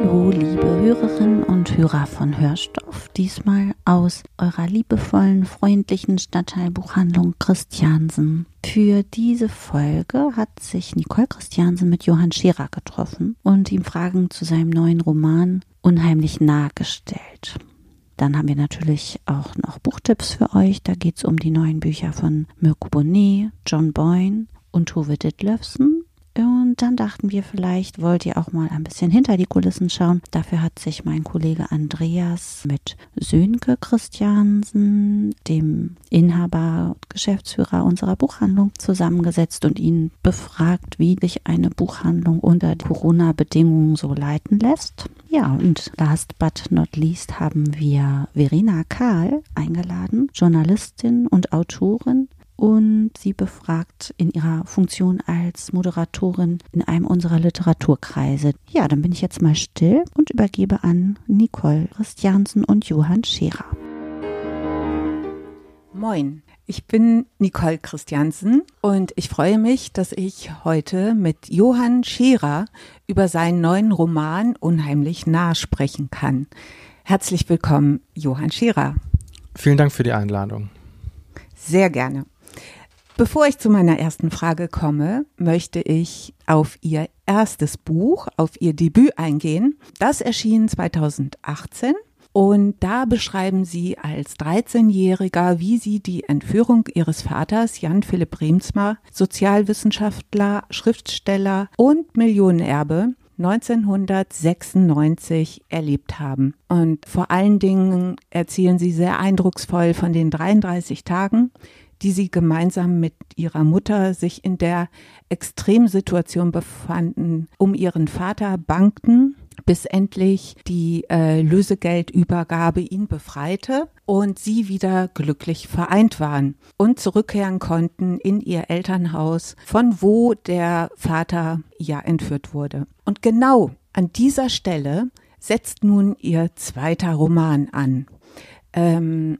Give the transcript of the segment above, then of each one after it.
Hallo, liebe Hörerinnen und Hörer von Hörstoff, diesmal aus eurer liebevollen, freundlichen Stadtteilbuchhandlung Christiansen. Für diese Folge hat sich Nicole Christiansen mit Johann Scherer getroffen und ihm Fragen zu seinem neuen Roman unheimlich nahegestellt. Dann haben wir natürlich auch noch Buchtipps für euch. Da geht es um die neuen Bücher von Mirko Bonnet, John Boyne und Tove Ditlevsen. Und dann dachten wir, vielleicht wollt ihr auch mal ein bisschen hinter die Kulissen schauen. Dafür hat sich mein Kollege Andreas mit Sönke Christiansen, dem Inhaber und Geschäftsführer unserer Buchhandlung, zusammengesetzt und ihn befragt, wie sich eine Buchhandlung unter Corona-Bedingungen so leiten lässt. Ja, und last but not least haben wir Verena Kahl eingeladen, Journalistin und Autorin, und sie befragt in ihrer Funktion als Moderatorin in einem unserer Literaturkreise. Ja, dann bin ich jetzt mal still und übergebe an Nicole Christiansen und Johann Scherer. Moin, ich bin Nicole Christiansen und ich freue mich, dass ich heute mit Johann Scherer über seinen neuen Roman Unheimlich nah sprechen kann. Herzlich willkommen, Johann Scherer. Vielen Dank für die Einladung. Sehr gerne. Bevor ich zu meiner ersten Frage komme, möchte ich auf Ihr erstes Buch, auf Ihr Debüt eingehen. Das erschien 2018 und da beschreiben Sie als 13-Jähriger, wie Sie die Entführung Ihres Vaters Jan Philipp Remsmar, Sozialwissenschaftler, Schriftsteller und Millionenerbe, 1996 erlebt haben. Und vor allen Dingen erzählen Sie sehr eindrucksvoll von den 33 Tagen, die sie gemeinsam mit ihrer Mutter sich in der Extremsituation befanden, um ihren Vater bankten, bis endlich die äh, Lösegeldübergabe ihn befreite und sie wieder glücklich vereint waren und zurückkehren konnten in ihr Elternhaus, von wo der Vater ja entführt wurde. Und genau an dieser Stelle setzt nun ihr zweiter Roman an. Ähm,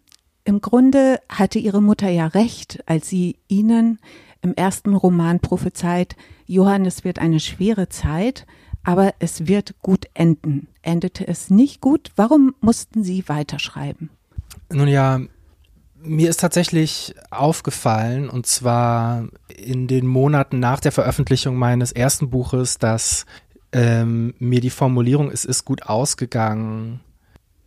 im Grunde hatte ihre Mutter ja recht, als sie ihnen im ersten Roman prophezeit, Johannes wird eine schwere Zeit, aber es wird gut enden. Endete es nicht gut? Warum mussten Sie weiterschreiben? Nun ja, mir ist tatsächlich aufgefallen, und zwar in den Monaten nach der Veröffentlichung meines ersten Buches, dass ähm, mir die Formulierung, es ist gut ausgegangen,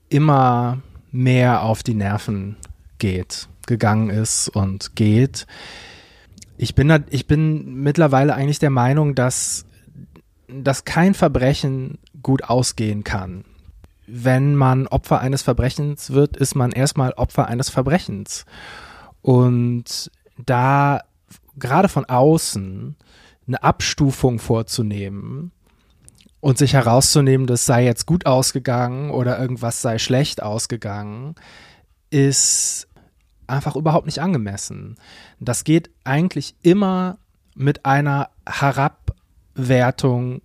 immer mehr auf die Nerven geht, gegangen ist und geht. Ich bin, da, ich bin mittlerweile eigentlich der Meinung, dass, dass kein Verbrechen gut ausgehen kann. Wenn man Opfer eines Verbrechens wird, ist man erstmal Opfer eines Verbrechens. Und da gerade von außen eine Abstufung vorzunehmen und sich herauszunehmen, das sei jetzt gut ausgegangen oder irgendwas sei schlecht ausgegangen, ist einfach überhaupt nicht angemessen. Das geht eigentlich immer mit einer Herabwertung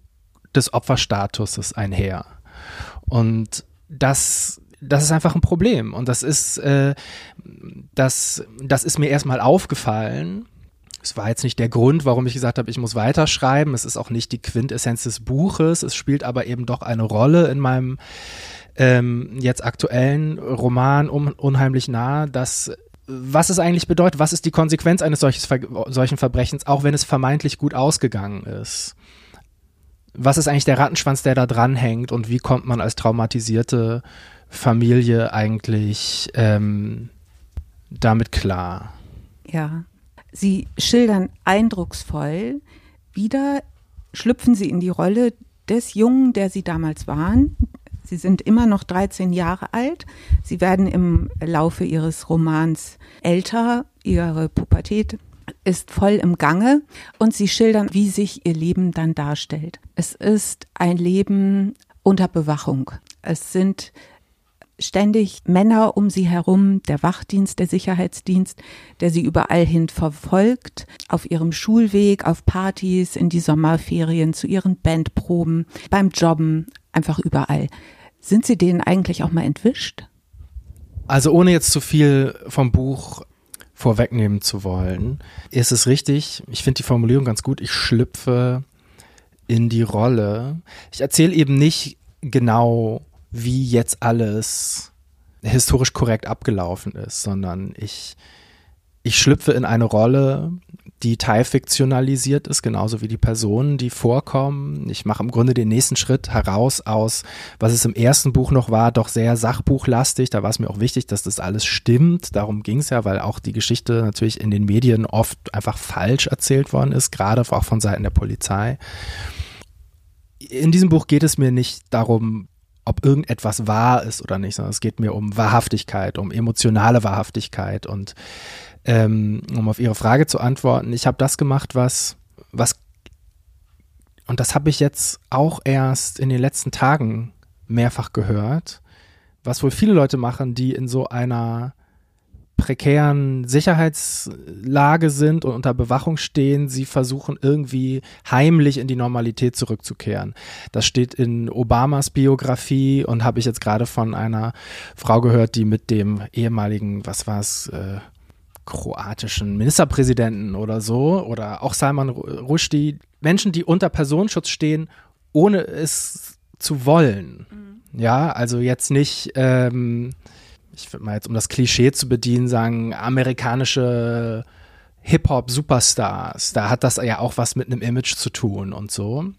des Opferstatuses einher. Und das, das ist einfach ein Problem. Und das ist, äh, das, das ist mir erstmal aufgefallen. Es war jetzt nicht der Grund, warum ich gesagt habe, ich muss weiterschreiben. Es ist auch nicht die Quintessenz des Buches. Es spielt aber eben doch eine Rolle in meinem ähm, jetzt aktuellen Roman um, unheimlich nah, dass was es eigentlich bedeutet, was ist die Konsequenz eines solches, solchen Verbrechens, auch wenn es vermeintlich gut ausgegangen ist. Was ist eigentlich der Rattenschwanz, der da dranhängt und wie kommt man als traumatisierte Familie eigentlich ähm, damit klar? Ja, Sie schildern eindrucksvoll, wieder schlüpfen Sie in die Rolle des Jungen, der Sie damals waren, Sie sind immer noch 13 Jahre alt. Sie werden im Laufe ihres Romans älter. Ihre Pubertät ist voll im Gange und sie schildern, wie sich ihr Leben dann darstellt. Es ist ein Leben unter Bewachung. Es sind ständig Männer um sie herum, der Wachdienst, der Sicherheitsdienst, der sie überall hin verfolgt, auf ihrem Schulweg, auf Partys, in die Sommerferien, zu ihren Bandproben, beim Jobben, einfach überall. Sind Sie denen eigentlich auch mal entwischt? Also ohne jetzt zu viel vom Buch vorwegnehmen zu wollen, ist es richtig, ich finde die Formulierung ganz gut, ich schlüpfe in die Rolle. Ich erzähle eben nicht genau, wie jetzt alles historisch korrekt abgelaufen ist, sondern ich, ich schlüpfe in eine Rolle, die teilfiktionalisiert ist, genauso wie die Personen, die vorkommen. Ich mache im Grunde den nächsten Schritt heraus aus, was es im ersten Buch noch war, doch sehr sachbuchlastig. Da war es mir auch wichtig, dass das alles stimmt. Darum ging es ja, weil auch die Geschichte natürlich in den Medien oft einfach falsch erzählt worden ist, gerade auch von Seiten der Polizei. In diesem Buch geht es mir nicht darum, ob irgendetwas wahr ist oder nicht, sondern es geht mir um Wahrhaftigkeit, um emotionale Wahrhaftigkeit und ähm, um auf Ihre Frage zu antworten, ich habe das gemacht, was, was, und das habe ich jetzt auch erst in den letzten Tagen mehrfach gehört, was wohl viele Leute machen, die in so einer prekären Sicherheitslage sind und unter Bewachung stehen, sie versuchen irgendwie heimlich in die Normalität zurückzukehren. Das steht in Obamas Biografie und habe ich jetzt gerade von einer Frau gehört, die mit dem ehemaligen, was war es, äh, kroatischen Ministerpräsidenten oder so oder auch Salman Rushdie, Menschen, die unter Personenschutz stehen, ohne es zu wollen. Mhm. Ja, also jetzt nicht, ähm, ich würde mal jetzt, um das Klischee zu bedienen, sagen, amerikanische Hip-Hop-Superstars. Da hat das ja auch was mit einem Image zu tun und so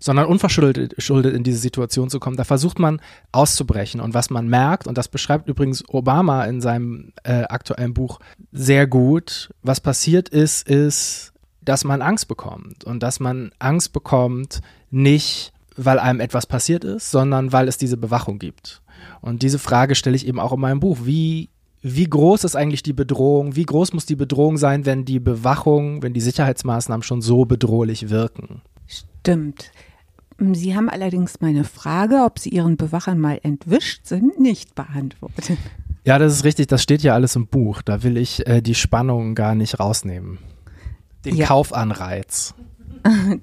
sondern unverschuldet in diese Situation zu kommen. Da versucht man auszubrechen. Und was man merkt, und das beschreibt übrigens Obama in seinem äh, aktuellen Buch sehr gut, was passiert ist, ist, dass man Angst bekommt. Und dass man Angst bekommt, nicht weil einem etwas passiert ist, sondern weil es diese Bewachung gibt. Und diese Frage stelle ich eben auch in meinem Buch. Wie wie groß ist eigentlich die Bedrohung? Wie groß muss die Bedrohung sein, wenn die Bewachung, wenn die Sicherheitsmaßnahmen schon so bedrohlich wirken? Stimmt. Sie haben allerdings meine Frage, ob Sie Ihren Bewachern mal entwischt sind, nicht beantwortet. Ja, das ist richtig. Das steht ja alles im Buch. Da will ich äh, die Spannung gar nicht rausnehmen. Den ja. Kaufanreiz.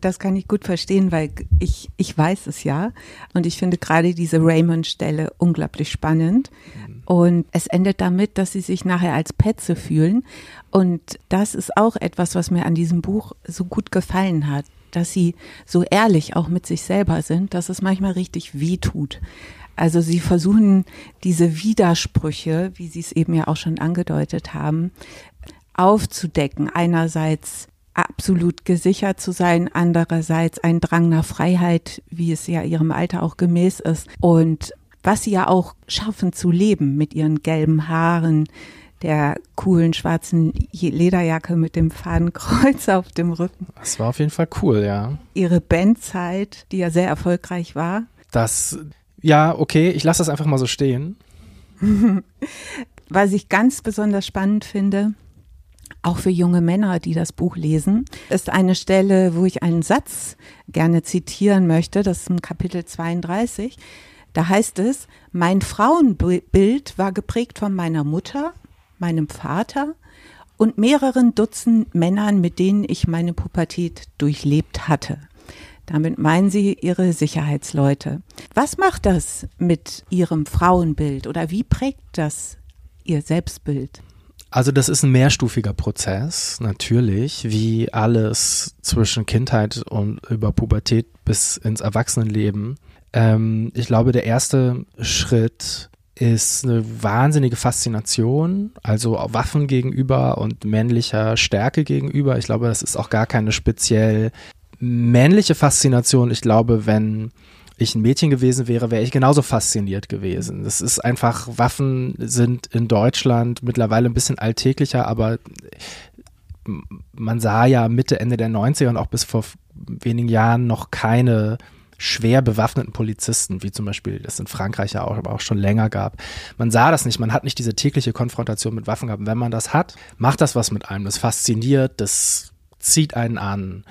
Das kann ich gut verstehen, weil ich, ich weiß es ja. Und ich finde gerade diese Raymond-Stelle unglaublich spannend. Mhm. Und es endet damit, dass sie sich nachher als Petze fühlen. Und das ist auch etwas, was mir an diesem Buch so gut gefallen hat dass sie so ehrlich auch mit sich selber sind, dass es manchmal richtig weh tut. Also sie versuchen diese Widersprüche, wie Sie es eben ja auch schon angedeutet haben, aufzudecken. Einerseits absolut gesichert zu sein, andererseits ein Drang nach Freiheit, wie es ja ihrem Alter auch gemäß ist. Und was sie ja auch schaffen zu leben mit ihren gelben Haaren, der coolen schwarzen Lederjacke mit dem Fadenkreuz auf dem Rücken. Das war auf jeden Fall cool, ja. Ihre Bandzeit, die ja sehr erfolgreich war. Das, ja, okay, ich lasse das einfach mal so stehen. Was ich ganz besonders spannend finde, auch für junge Männer, die das Buch lesen, ist eine Stelle, wo ich einen Satz gerne zitieren möchte. Das ist im Kapitel 32. Da heißt es, mein Frauenbild war geprägt von meiner Mutter, meinem Vater und mehreren Dutzend Männern, mit denen ich meine Pubertät durchlebt hatte. Damit meinen Sie Ihre Sicherheitsleute. Was macht das mit Ihrem Frauenbild oder wie prägt das Ihr Selbstbild? Also das ist ein mehrstufiger Prozess, natürlich, wie alles zwischen Kindheit und über Pubertät bis ins Erwachsenenleben. Ähm, ich glaube, der erste Schritt ist eine wahnsinnige Faszination, also Waffen gegenüber und männlicher Stärke gegenüber. Ich glaube, das ist auch gar keine speziell männliche Faszination. Ich glaube, wenn ich ein Mädchen gewesen wäre, wäre ich genauso fasziniert gewesen. Das ist einfach, Waffen sind in Deutschland mittlerweile ein bisschen alltäglicher, aber man sah ja Mitte, Ende der 90er und auch bis vor wenigen Jahren noch keine schwer bewaffneten Polizisten, wie zum Beispiel das in Frankreich ja auch, aber auch schon länger gab. Man sah das nicht, man hat nicht diese tägliche Konfrontation mit Waffen gehabt. Wenn man das hat, macht das was mit einem. Das fasziniert, das zieht einen an.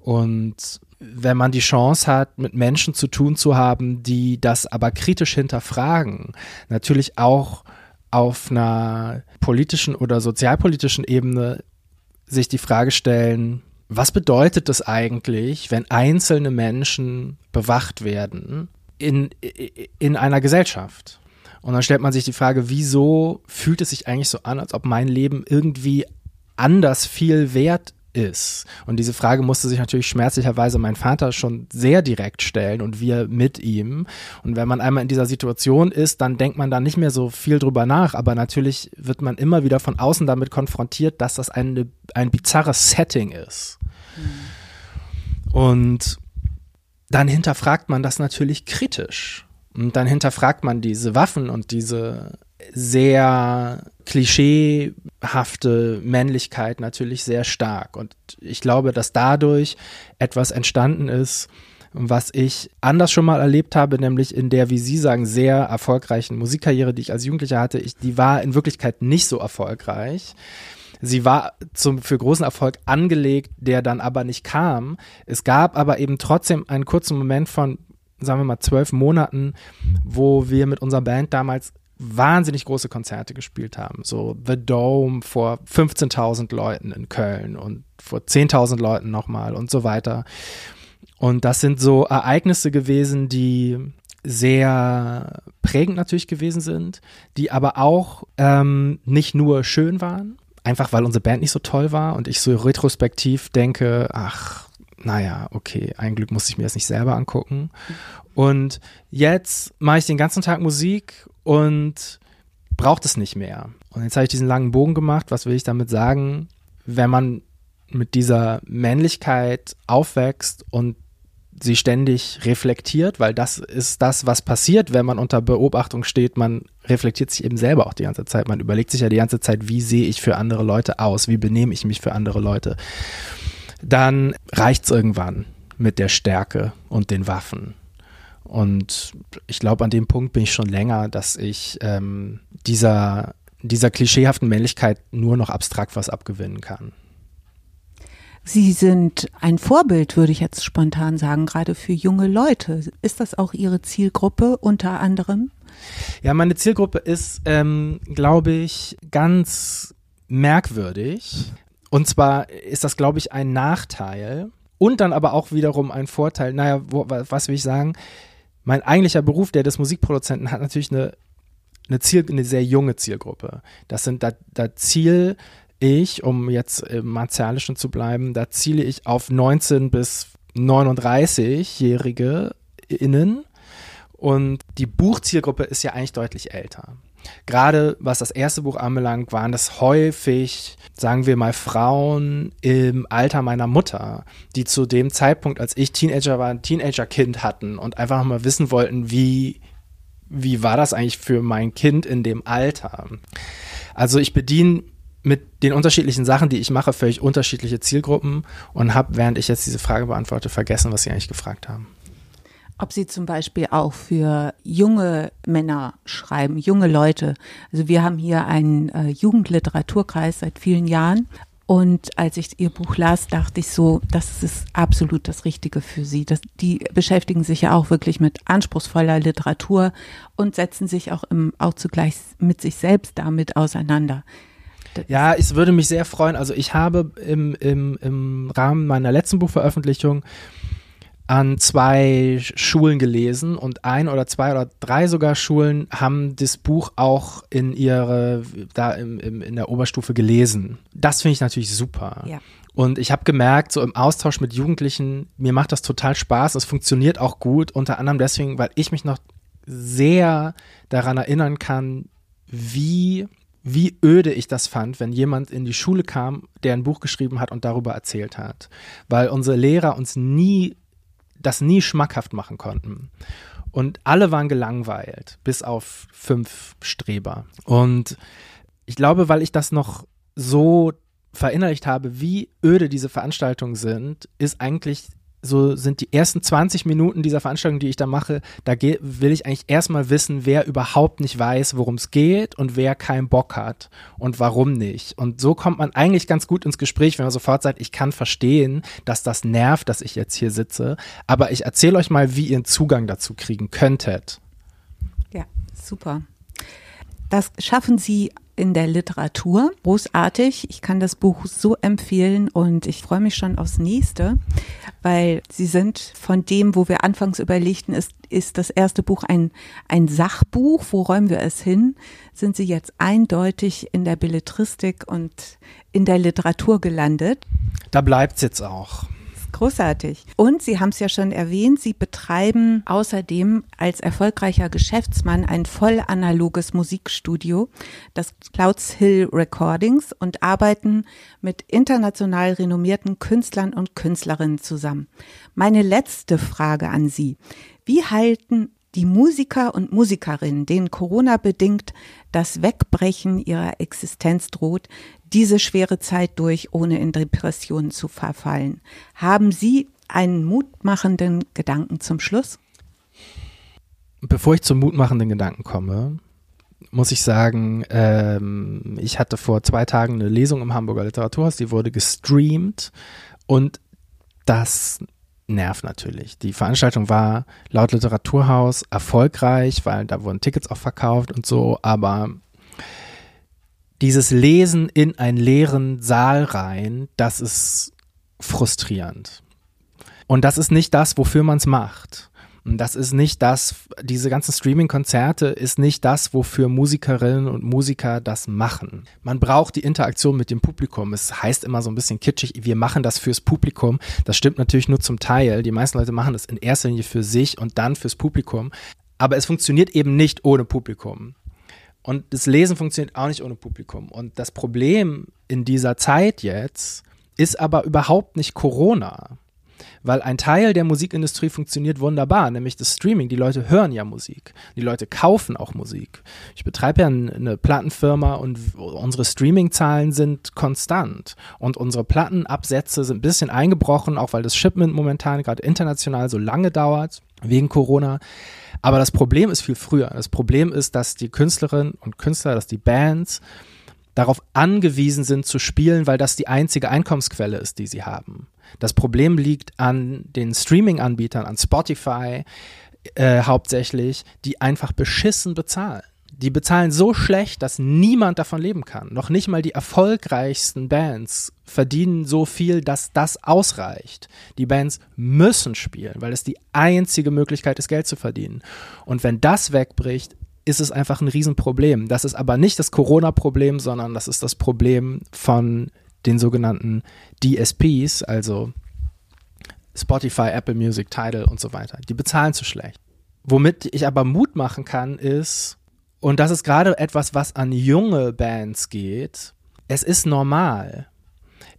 Und wenn man die Chance hat, mit Menschen zu tun zu haben, die das aber kritisch hinterfragen, natürlich auch auf einer politischen oder sozialpolitischen Ebene sich die Frage stellen, was bedeutet es eigentlich, wenn einzelne Menschen bewacht werden in, in einer Gesellschaft? Und dann stellt man sich die Frage, wieso fühlt es sich eigentlich so an, als ob mein Leben irgendwie anders viel wert ist. Und diese Frage musste sich natürlich schmerzlicherweise mein Vater schon sehr direkt stellen und wir mit ihm. Und wenn man einmal in dieser Situation ist, dann denkt man da nicht mehr so viel drüber nach. Aber natürlich wird man immer wieder von außen damit konfrontiert, dass das eine, ein bizarres Setting ist. Mhm. Und dann hinterfragt man das natürlich kritisch. Und dann hinterfragt man diese Waffen und diese sehr klischeehafte Männlichkeit natürlich sehr stark. Und ich glaube, dass dadurch etwas entstanden ist, was ich anders schon mal erlebt habe, nämlich in der, wie Sie sagen, sehr erfolgreichen Musikkarriere, die ich als Jugendlicher hatte. Ich, die war in Wirklichkeit nicht so erfolgreich. Sie war zum, für großen Erfolg angelegt, der dann aber nicht kam. Es gab aber eben trotzdem einen kurzen Moment von, sagen wir mal, zwölf Monaten, wo wir mit unserer Band damals wahnsinnig große Konzerte gespielt haben. So The Dome vor 15.000 Leuten in Köln und vor 10.000 Leuten nochmal und so weiter. Und das sind so Ereignisse gewesen, die sehr prägend natürlich gewesen sind, die aber auch ähm, nicht nur schön waren, einfach weil unsere Band nicht so toll war und ich so retrospektiv denke, ach, naja, okay, ein Glück muss ich mir das nicht selber angucken. Und jetzt mache ich den ganzen Tag Musik und braucht es nicht mehr. Und jetzt habe ich diesen langen Bogen gemacht. Was will ich damit sagen? Wenn man mit dieser Männlichkeit aufwächst und sie ständig reflektiert, weil das ist das, was passiert, wenn man unter Beobachtung steht. Man reflektiert sich eben selber auch die ganze Zeit. Man überlegt sich ja die ganze Zeit, wie sehe ich für andere Leute aus? Wie benehme ich mich für andere Leute? Dann reicht es irgendwann mit der Stärke und den Waffen. Und ich glaube, an dem Punkt bin ich schon länger, dass ich ähm, dieser, dieser klischeehaften Männlichkeit nur noch abstrakt was abgewinnen kann. Sie sind ein Vorbild, würde ich jetzt spontan sagen, gerade für junge Leute. Ist das auch Ihre Zielgruppe unter anderem? Ja, meine Zielgruppe ist, ähm, glaube ich, ganz merkwürdig. Und zwar ist das, glaube ich, ein Nachteil und dann aber auch wiederum ein Vorteil. Naja, wo, was will ich sagen? mein eigentlicher Beruf, der des Musikproduzenten, hat natürlich eine, eine, Ziel, eine sehr junge Zielgruppe. Das sind, da, da ziele ich, um jetzt im Martialischen zu bleiben, da ziele ich auf 19 bis 39-Jährige innen. Und die Buchzielgruppe ist ja eigentlich deutlich älter. Gerade was das erste Buch anbelangt, waren das häufig, sagen wir mal, Frauen im Alter meiner Mutter, die zu dem Zeitpunkt, als ich Teenager war, ein Teenagerkind hatten und einfach mal wissen wollten, wie, wie war das eigentlich für mein Kind in dem Alter. Also ich bediene mit den unterschiedlichen Sachen, die ich mache, völlig unterschiedliche Zielgruppen und habe, während ich jetzt diese Frage beantworte, vergessen, was Sie eigentlich gefragt haben. Ob Sie zum Beispiel auch für junge Männer schreiben, junge Leute. Also wir haben hier einen äh, Jugendliteraturkreis seit vielen Jahren. Und als ich Ihr Buch las, dachte ich so, das ist absolut das Richtige für Sie. Das, die beschäftigen sich ja auch wirklich mit anspruchsvoller Literatur und setzen sich auch, im, auch zugleich mit sich selbst damit auseinander. Ja, es würde mich sehr freuen. Also ich habe im, im, im Rahmen meiner letzten Buchveröffentlichung an zwei Schulen gelesen und ein oder zwei oder drei sogar Schulen haben das Buch auch in ihre, da im, im, in der Oberstufe gelesen. Das finde ich natürlich super. Ja. Und ich habe gemerkt, so im Austausch mit Jugendlichen, mir macht das total Spaß. Es funktioniert auch gut, unter anderem deswegen, weil ich mich noch sehr daran erinnern kann, wie wie öde ich das fand, wenn jemand in die Schule kam, der ein Buch geschrieben hat und darüber erzählt hat. Weil unsere Lehrer uns nie das nie schmackhaft machen konnten. Und alle waren gelangweilt, bis auf fünf Streber. Und ich glaube, weil ich das noch so verinnerlicht habe, wie öde diese Veranstaltungen sind, ist eigentlich so sind die ersten 20 Minuten dieser Veranstaltung, die ich da mache, da will ich eigentlich erstmal wissen, wer überhaupt nicht weiß, worum es geht und wer keinen Bock hat und warum nicht. Und so kommt man eigentlich ganz gut ins Gespräch, wenn man sofort sagt, ich kann verstehen, dass das nervt, dass ich jetzt hier sitze, aber ich erzähle euch mal, wie ihr einen Zugang dazu kriegen könntet. Ja, super. Das schaffen Sie in der Literatur. Großartig. Ich kann das Buch so empfehlen und ich freue mich schon aufs nächste, weil sie sind von dem, wo wir anfangs überlegten, ist, ist das erste Buch ein, ein Sachbuch. Wo räumen wir es hin? Sind sie jetzt eindeutig in der Belletristik und in der Literatur gelandet? Da bleibt es jetzt auch. Großartig. Und Sie haben es ja schon erwähnt, Sie betreiben außerdem als erfolgreicher Geschäftsmann ein voll analoges Musikstudio, das Clouds Hill Recordings und arbeiten mit international renommierten Künstlern und Künstlerinnen zusammen. Meine letzte Frage an Sie. Wie halten die Musiker und Musikerinnen, denen Corona bedingt das Wegbrechen ihrer Existenz droht, diese schwere Zeit durch, ohne in Depressionen zu verfallen. Haben Sie einen mutmachenden Gedanken zum Schluss? Bevor ich zum mutmachenden Gedanken komme, muss ich sagen, ähm, ich hatte vor zwei Tagen eine Lesung im Hamburger Literaturhaus, die wurde gestreamt und das nervt natürlich. Die Veranstaltung war laut Literaturhaus erfolgreich, weil da wurden Tickets auch verkauft und so, aber dieses Lesen in einen leeren Saal rein, das ist frustrierend. Und das ist nicht das, wofür man es macht. Das ist nicht das, diese ganzen Streaming-Konzerte ist nicht das, wofür Musikerinnen und Musiker das machen. Man braucht die Interaktion mit dem Publikum. Es heißt immer so ein bisschen kitschig, wir machen das fürs Publikum. Das stimmt natürlich nur zum Teil. Die meisten Leute machen das in erster Linie für sich und dann fürs Publikum. Aber es funktioniert eben nicht ohne Publikum. Und das Lesen funktioniert auch nicht ohne Publikum. Und das Problem in dieser Zeit jetzt ist aber überhaupt nicht Corona. Weil ein Teil der Musikindustrie funktioniert wunderbar, nämlich das Streaming. Die Leute hören ja Musik. Die Leute kaufen auch Musik. Ich betreibe ja eine Plattenfirma und unsere Streaming-Zahlen sind konstant. Und unsere Plattenabsätze sind ein bisschen eingebrochen, auch weil das Shipment momentan gerade international so lange dauert, wegen Corona. Aber das Problem ist viel früher. Das Problem ist, dass die Künstlerinnen und Künstler, dass die Bands darauf angewiesen sind zu spielen, weil das die einzige Einkommensquelle ist, die sie haben. Das Problem liegt an den Streaming-Anbietern, an Spotify äh, hauptsächlich, die einfach beschissen bezahlen die bezahlen so schlecht, dass niemand davon leben kann. Noch nicht mal die erfolgreichsten Bands verdienen so viel, dass das ausreicht. Die Bands müssen spielen, weil es die einzige Möglichkeit ist, Geld zu verdienen. Und wenn das wegbricht, ist es einfach ein Riesenproblem. Das ist aber nicht das Corona-Problem, sondern das ist das Problem von den sogenannten DSPs, also Spotify, Apple Music, Tidal und so weiter. Die bezahlen zu schlecht. Womit ich aber Mut machen kann, ist, und das ist gerade etwas, was an junge Bands geht. Es ist normal.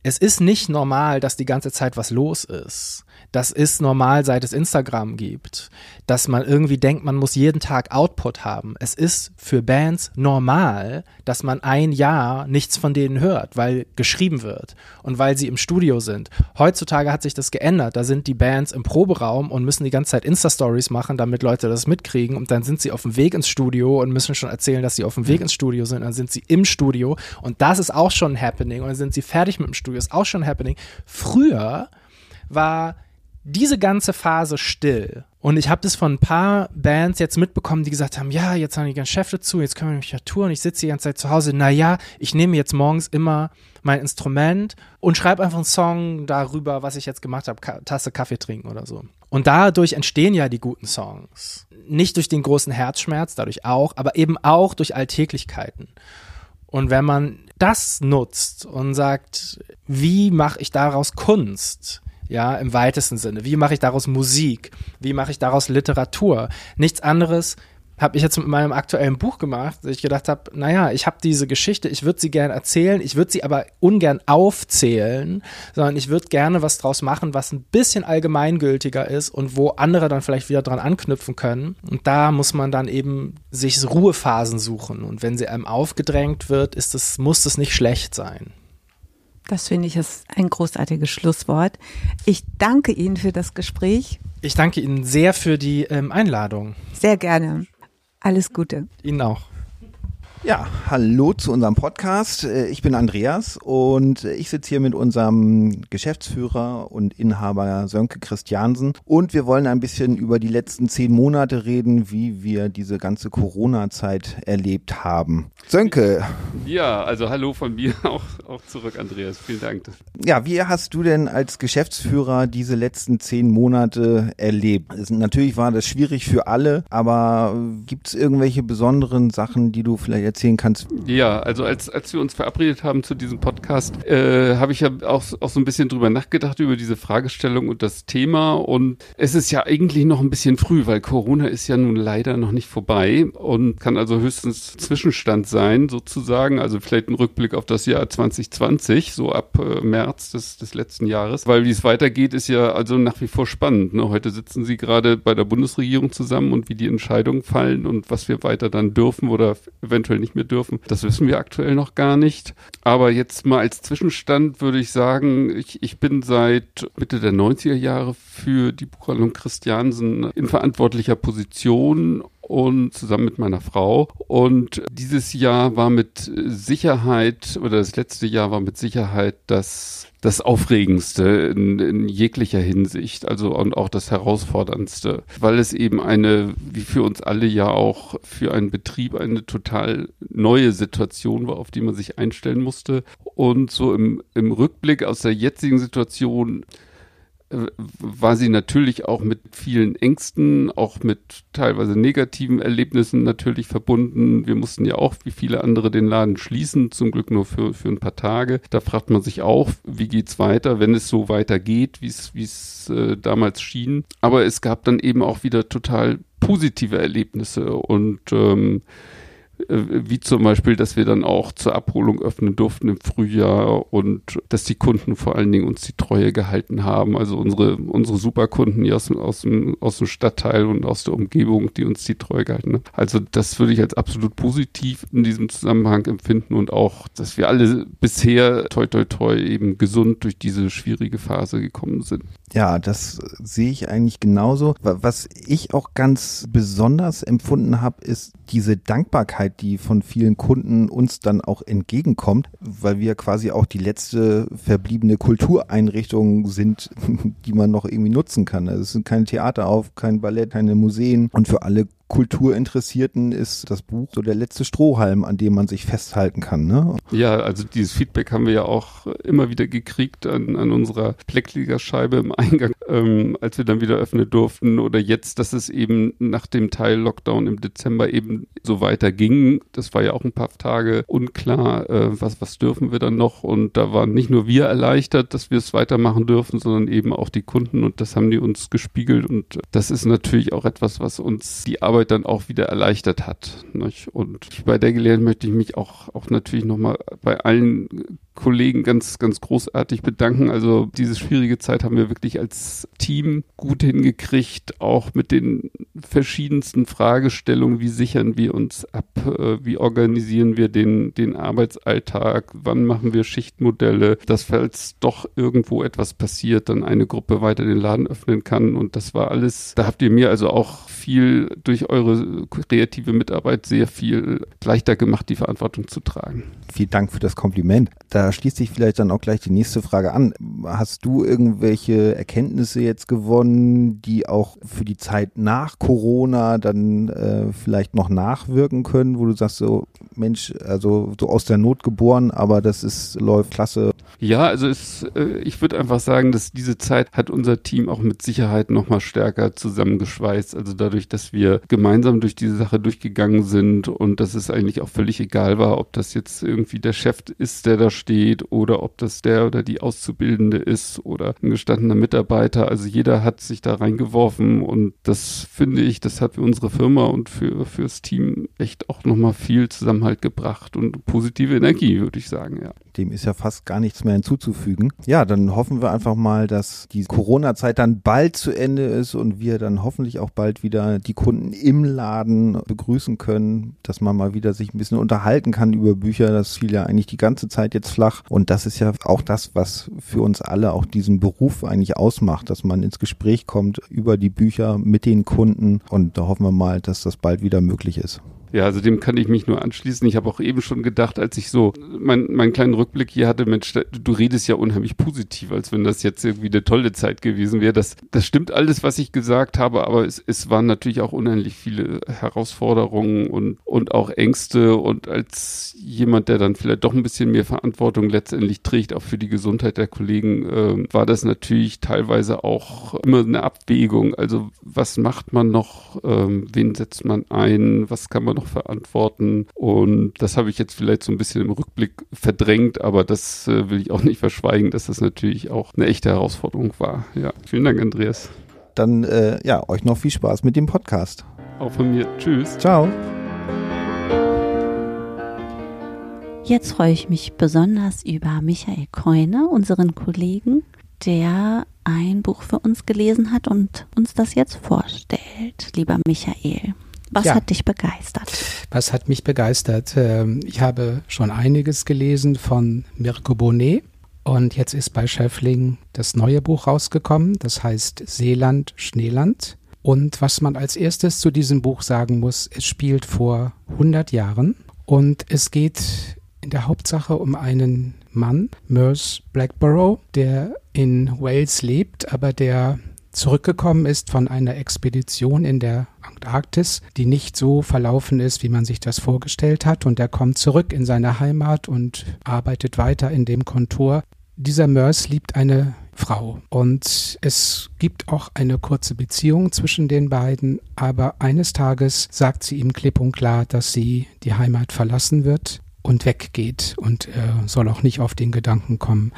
Es ist nicht normal, dass die ganze Zeit was los ist. Das ist normal, seit es Instagram gibt, dass man irgendwie denkt, man muss jeden Tag Output haben. Es ist für Bands normal, dass man ein Jahr nichts von denen hört, weil geschrieben wird und weil sie im Studio sind. Heutzutage hat sich das geändert. Da sind die Bands im Proberaum und müssen die ganze Zeit Insta-Stories machen, damit Leute das mitkriegen. Und dann sind sie auf dem Weg ins Studio und müssen schon erzählen, dass sie auf dem Weg ins Studio sind. Dann sind sie im Studio und das ist auch schon happening. Und dann sind sie fertig mit dem Studio, ist auch schon happening. Früher war diese ganze Phase still. Und ich habe das von ein paar Bands jetzt mitbekommen, die gesagt haben, ja, jetzt haben die ganzen Chef dazu, jetzt können wir nämlich ja touren, ich sitze die ganze Zeit zu Hause. Naja, ich nehme jetzt morgens immer mein Instrument und schreibe einfach einen Song darüber, was ich jetzt gemacht habe, Ka Tasse Kaffee trinken oder so. Und dadurch entstehen ja die guten Songs. Nicht durch den großen Herzschmerz, dadurch auch, aber eben auch durch Alltäglichkeiten. Und wenn man das nutzt und sagt, wie mache ich daraus Kunst? ja, im weitesten Sinne. Wie mache ich daraus Musik? Wie mache ich daraus Literatur? Nichts anderes habe ich jetzt mit meinem aktuellen Buch gemacht, dass ich gedacht habe, naja, ich habe diese Geschichte, ich würde sie gerne erzählen, ich würde sie aber ungern aufzählen, sondern ich würde gerne was draus machen, was ein bisschen allgemeingültiger ist und wo andere dann vielleicht wieder dran anknüpfen können. Und da muss man dann eben sich Ruhephasen suchen. Und wenn sie einem aufgedrängt wird, ist es, muss es nicht schlecht sein. Das finde ich ist ein großartiges Schlusswort. Ich danke Ihnen für das Gespräch. Ich danke Ihnen sehr für die ähm, Einladung. Sehr gerne. Alles Gute. Ihnen auch. Ja, hallo zu unserem Podcast. Äh, ich bin Andreas und ich sitze hier mit unserem Geschäftsführer und Inhaber Sönke Christiansen und wir wollen ein bisschen über die letzten zehn Monate reden, wie wir diese ganze Corona-Zeit erlebt haben. Sönke. Ja, also hallo von mir auch, auch zurück, Andreas. Vielen Dank. Ja, wie hast du denn als Geschäftsführer diese letzten zehn Monate erlebt? Es, natürlich war das schwierig für alle, aber gibt es irgendwelche besonderen Sachen, die du vielleicht erzählen kannst? Ja, also als, als wir uns verabredet haben zu diesem Podcast, äh, habe ich ja auch, auch so ein bisschen drüber nachgedacht, über diese Fragestellung und das Thema. Und es ist ja eigentlich noch ein bisschen früh, weil Corona ist ja nun leider noch nicht vorbei und kann also höchstens Zwischenstand sein, sozusagen. Also vielleicht ein Rückblick auf das Jahr 2020, so ab äh, März des, des letzten Jahres. Weil wie es weitergeht, ist ja also nach wie vor spannend. Ne? Heute sitzen Sie gerade bei der Bundesregierung zusammen und wie die Entscheidungen fallen und was wir weiter dann dürfen oder eventuell nicht mehr dürfen. Das wissen wir aktuell noch gar nicht. Aber jetzt mal als Zwischenstand würde ich sagen, ich, ich bin seit Mitte der 90er Jahre für die Buchhandlung Christiansen in verantwortlicher Position und zusammen mit meiner Frau. Und dieses Jahr war mit Sicherheit, oder das letzte Jahr war mit Sicherheit das das Aufregendste in, in, jeglicher Hinsicht, also und auch das Herausforderndste, weil es eben eine, wie für uns alle ja auch für einen Betrieb eine total neue Situation war, auf die man sich einstellen musste. Und so im, im Rückblick aus der jetzigen Situation war sie natürlich auch mit vielen Ängsten, auch mit teilweise negativen Erlebnissen natürlich verbunden. Wir mussten ja auch, wie viele andere, den Laden schließen, zum Glück nur für, für ein paar Tage. Da fragt man sich auch, wie geht's weiter, wenn es so weitergeht, wie es, wie es äh, damals schien. Aber es gab dann eben auch wieder total positive Erlebnisse und ähm, äh, wie zum Beispiel, dass wir dann auch zur Abholung öffnen durften im Frühjahr und dass die Kunden vor allen Dingen uns die Treue gehalten haben. Also unsere, unsere Superkunden hier aus, aus, dem, aus dem Stadtteil und aus der Umgebung, die uns die Treue gehalten haben. Also das würde ich als absolut positiv in diesem Zusammenhang empfinden und auch, dass wir alle bisher toi toi toi eben gesund durch diese schwierige Phase gekommen sind. Ja, das sehe ich eigentlich genauso. Was ich auch ganz besonders empfunden habe, ist diese Dankbarkeit, die von vielen Kunden uns dann auch entgegenkommt, weil wir quasi auch die letzte verbliebene Kultureinrichtung sind, die man noch irgendwie nutzen kann. Also es sind keine Theater auf, kein Ballett, keine Museen und für alle Kulturinteressierten ist das Buch so der letzte Strohhalm, an dem man sich festhalten kann. Ne? Ja, also dieses Feedback haben wir ja auch immer wieder gekriegt an, an unserer Pleckliga-Scheibe im Eingang, ähm, als wir dann wieder öffnen durften oder jetzt, dass es eben nach dem Teil Lockdown im Dezember eben so weiter ging. Das war ja auch ein paar Tage unklar, äh, was, was dürfen wir dann noch und da waren nicht nur wir erleichtert, dass wir es weitermachen dürfen, sondern eben auch die Kunden und das haben die uns gespiegelt und das ist natürlich auch etwas, was uns die Arbeit Arbeit dann auch wieder erleichtert hat. Nicht? Und bei der Gelegenheit möchte ich mich auch, auch natürlich nochmal bei allen Kollegen ganz, ganz großartig bedanken. Also diese schwierige Zeit haben wir wirklich als Team gut hingekriegt, auch mit den verschiedensten Fragestellungen. Wie sichern wir uns ab? Äh, wie organisieren wir den, den Arbeitsalltag? Wann machen wir Schichtmodelle? Dass falls doch irgendwo etwas passiert, dann eine Gruppe weiter den Laden öffnen kann. Und das war alles, da habt ihr mir also auch viel durch eure kreative Mitarbeit sehr viel leichter gemacht, die Verantwortung zu tragen. Vielen Dank für das Kompliment. Da schließt sich vielleicht dann auch gleich die nächste Frage an. Hast du irgendwelche Erkenntnisse jetzt gewonnen, die auch für die Zeit nach Corona dann äh, vielleicht noch nachwirken können, wo du sagst so, Mensch, also so aus der Not geboren, aber das ist läuft klasse. Ja, also es, äh, ich würde einfach sagen, dass diese Zeit hat unser Team auch mit Sicherheit noch mal stärker zusammengeschweißt. Also dadurch, dass wir gemeinsam durch diese Sache durchgegangen sind und dass es eigentlich auch völlig egal war, ob das jetzt irgendwie der Chef ist, der da steht oder ob das der oder die Auszubildende ist oder ein gestandener Mitarbeiter. Also jeder hat sich da reingeworfen und das finde ich, das hat für unsere Firma und für fürs Team echt auch nochmal viel Zusammenhalt gebracht und positive Energie, würde ich sagen, ja. Dem ist ja fast gar nichts mehr hinzuzufügen. Ja, dann hoffen wir einfach mal, dass die Corona-Zeit dann bald zu Ende ist und wir dann hoffentlich auch bald wieder die Kunden im Laden begrüßen können, dass man mal wieder sich ein bisschen unterhalten kann über Bücher. Das fiel ja eigentlich die ganze Zeit jetzt flach. Und das ist ja auch das, was für uns alle auch diesen Beruf eigentlich ausmacht, dass man ins Gespräch kommt über die Bücher mit den Kunden. Und da hoffen wir mal, dass das bald wieder möglich ist. Ja, also dem kann ich mich nur anschließen. Ich habe auch eben schon gedacht, als ich so mein, meinen kleinen Rückblick hier hatte, Mensch, du redest ja unheimlich positiv, als wenn das jetzt irgendwie eine tolle Zeit gewesen wäre. Das, das stimmt alles, was ich gesagt habe, aber es, es waren natürlich auch unheimlich viele Herausforderungen und, und auch Ängste. Und als jemand, der dann vielleicht doch ein bisschen mehr Verantwortung letztendlich trägt, auch für die Gesundheit der Kollegen, äh, war das natürlich teilweise auch immer eine Abwägung. Also was macht man noch? Ähm, wen setzt man ein? Was kann man noch noch verantworten. Und das habe ich jetzt vielleicht so ein bisschen im Rückblick verdrängt, aber das äh, will ich auch nicht verschweigen, dass das natürlich auch eine echte Herausforderung war. Ja, vielen Dank, Andreas. Dann äh, ja, euch noch viel Spaß mit dem Podcast. Auch von mir. Tschüss. Ciao. Jetzt freue ich mich besonders über Michael Keune, unseren Kollegen, der ein Buch für uns gelesen hat und uns das jetzt vorstellt. Lieber Michael, was ja. hat dich begeistert? Was hat mich begeistert? Ähm, ich habe schon einiges gelesen von Mirko Bonet. Und jetzt ist bei Schäffling das neue Buch rausgekommen, das heißt Seeland, Schneeland. Und was man als erstes zu diesem Buch sagen muss, es spielt vor 100 Jahren und es geht in der Hauptsache um einen Mann, Merce Blackborough, der in Wales lebt, aber der zurückgekommen ist von einer Expedition in der Antarktis, die nicht so verlaufen ist, wie man sich das vorgestellt hat. Und er kommt zurück in seine Heimat und arbeitet weiter in dem Kontor. Dieser Mörs liebt eine Frau und es gibt auch eine kurze Beziehung zwischen den beiden, aber eines Tages sagt sie ihm klipp und klar, dass sie die Heimat verlassen wird und weggeht und er soll auch nicht auf den Gedanken kommen,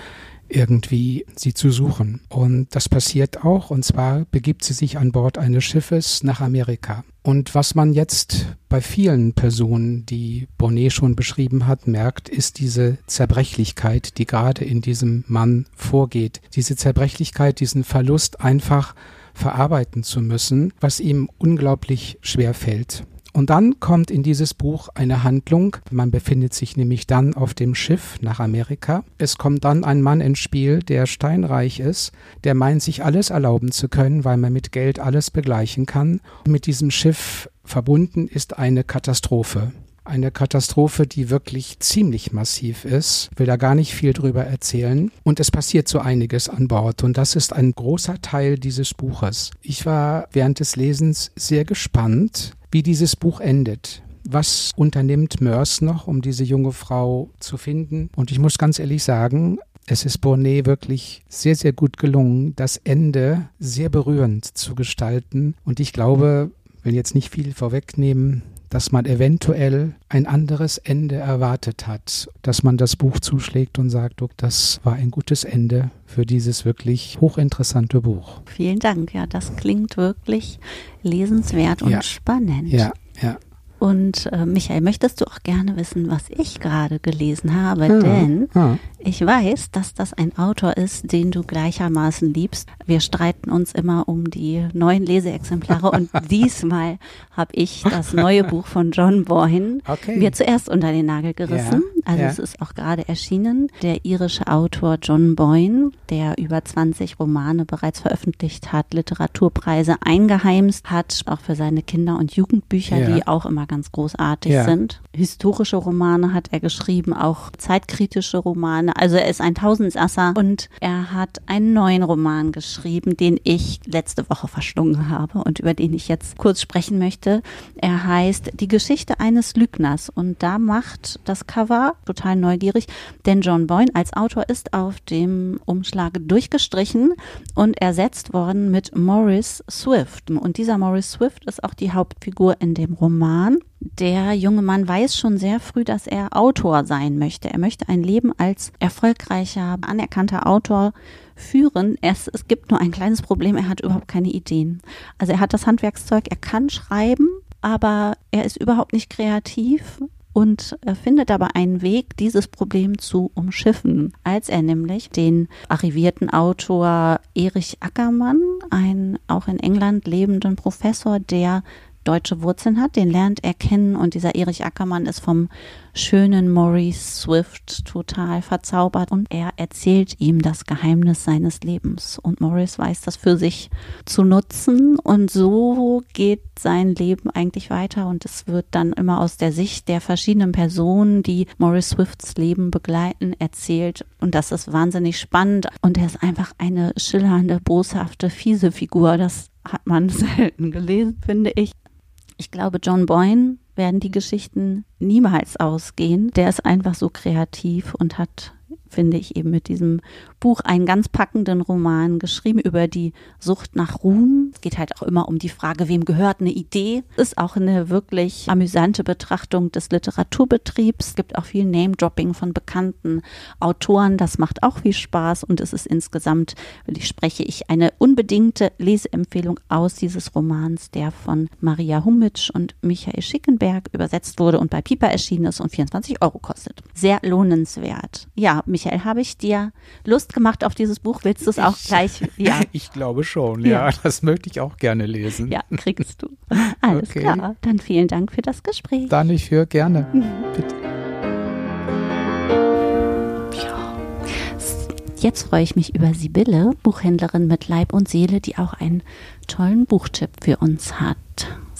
irgendwie sie zu suchen. Und das passiert auch, und zwar begibt sie sich an Bord eines Schiffes nach Amerika. Und was man jetzt bei vielen Personen, die Bonnet schon beschrieben hat, merkt, ist diese Zerbrechlichkeit, die gerade in diesem Mann vorgeht. Diese Zerbrechlichkeit, diesen Verlust einfach verarbeiten zu müssen, was ihm unglaublich schwer fällt. Und dann kommt in dieses Buch eine Handlung. Man befindet sich nämlich dann auf dem Schiff nach Amerika. Es kommt dann ein Mann ins Spiel, der steinreich ist, der meint, sich alles erlauben zu können, weil man mit Geld alles begleichen kann. Mit diesem Schiff verbunden ist eine Katastrophe. Eine Katastrophe, die wirklich ziemlich massiv ist. Will da gar nicht viel drüber erzählen. Und es passiert so einiges an Bord. Und das ist ein großer Teil dieses Buches. Ich war während des Lesens sehr gespannt, wie dieses Buch endet. Was unternimmt Mörs noch, um diese junge Frau zu finden? Und ich muss ganz ehrlich sagen, es ist Bonnet wirklich sehr, sehr gut gelungen, das Ende sehr berührend zu gestalten. Und ich glaube, will jetzt nicht viel vorwegnehmen, dass man eventuell ein anderes Ende erwartet hat, dass man das Buch zuschlägt und sagt, das war ein gutes Ende für dieses wirklich hochinteressante Buch. Vielen Dank. Ja, das klingt wirklich lesenswert und ja. spannend. Ja, ja. Und äh, Michael, möchtest du auch gerne wissen, was ich gerade gelesen habe? Ja, Denn ja. ich weiß, dass das ein Autor ist, den du gleichermaßen liebst. Wir streiten uns immer um die neuen Leseexemplare und diesmal habe ich das neue Buch von John Boyne okay. mir zuerst unter den Nagel gerissen. Ja, also es ist auch gerade erschienen. Der irische Autor John Boyne, der über 20 Romane bereits veröffentlicht hat, Literaturpreise eingeheimst hat, auch für seine Kinder- und Jugendbücher, die auch immer ganz großartig ja. sind. Historische Romane hat er geschrieben, auch zeitkritische Romane. Also er ist ein Tausendsasser und er hat einen neuen Roman geschrieben, den ich letzte Woche verschlungen habe und über den ich jetzt kurz sprechen möchte. Er heißt Die Geschichte eines Lügners und da macht das Cover total neugierig, denn John Boyne als Autor ist auf dem Umschlag durchgestrichen und ersetzt worden mit Morris Swift. Und dieser Morris Swift ist auch die Hauptfigur in dem Roman der junge Mann weiß schon sehr früh, dass er Autor sein möchte. Er möchte ein Leben als erfolgreicher, anerkannter Autor führen. Es, es gibt nur ein kleines Problem, er hat überhaupt keine Ideen. Also er hat das Handwerkszeug, er kann schreiben, aber er ist überhaupt nicht kreativ. Und äh, findet aber einen Weg, dieses Problem zu umschiffen, als er nämlich den arrivierten Autor Erich Ackermann, einen auch in England lebenden Professor, der deutsche Wurzeln hat, den lernt er kennen. Und dieser Erich Ackermann ist vom schönen Maurice Swift total verzaubert und er erzählt ihm das Geheimnis seines Lebens und Maurice weiß das für sich zu nutzen und so geht sein Leben eigentlich weiter und es wird dann immer aus der Sicht der verschiedenen Personen, die Maurice Swifts Leben begleiten, erzählt und das ist wahnsinnig spannend und er ist einfach eine schillernde, boshafte, fiese Figur, das hat man selten gelesen, finde ich. Ich glaube, John Boyne werden die Geschichten niemals ausgehen. Der ist einfach so kreativ und hat finde ich, eben mit diesem Buch einen ganz packenden Roman geschrieben über die Sucht nach Ruhm. Es geht halt auch immer um die Frage, wem gehört eine Idee. Ist auch eine wirklich amüsante Betrachtung des Literaturbetriebs. Es gibt auch viel Name-Dropping von bekannten Autoren. Das macht auch viel Spaß und es ist insgesamt, ich spreche ich, eine unbedingte Leseempfehlung aus dieses Romans, der von Maria Humitsch und Michael Schickenberg übersetzt wurde und bei Piper erschienen ist und 24 Euro kostet. Sehr lohnenswert. Ja, Michael, habe ich dir Lust gemacht auf dieses Buch? Willst du es auch gleich? Ja. Ich glaube schon, ja. ja. Das möchte ich auch gerne lesen. Ja, kriegst du. Alles okay. klar. Dann vielen Dank für das Gespräch. Dann ich für gerne. Mhm. Bitte. Jetzt freue ich mich über Sibylle, Buchhändlerin mit Leib und Seele, die auch einen tollen Buchtipp für uns hat.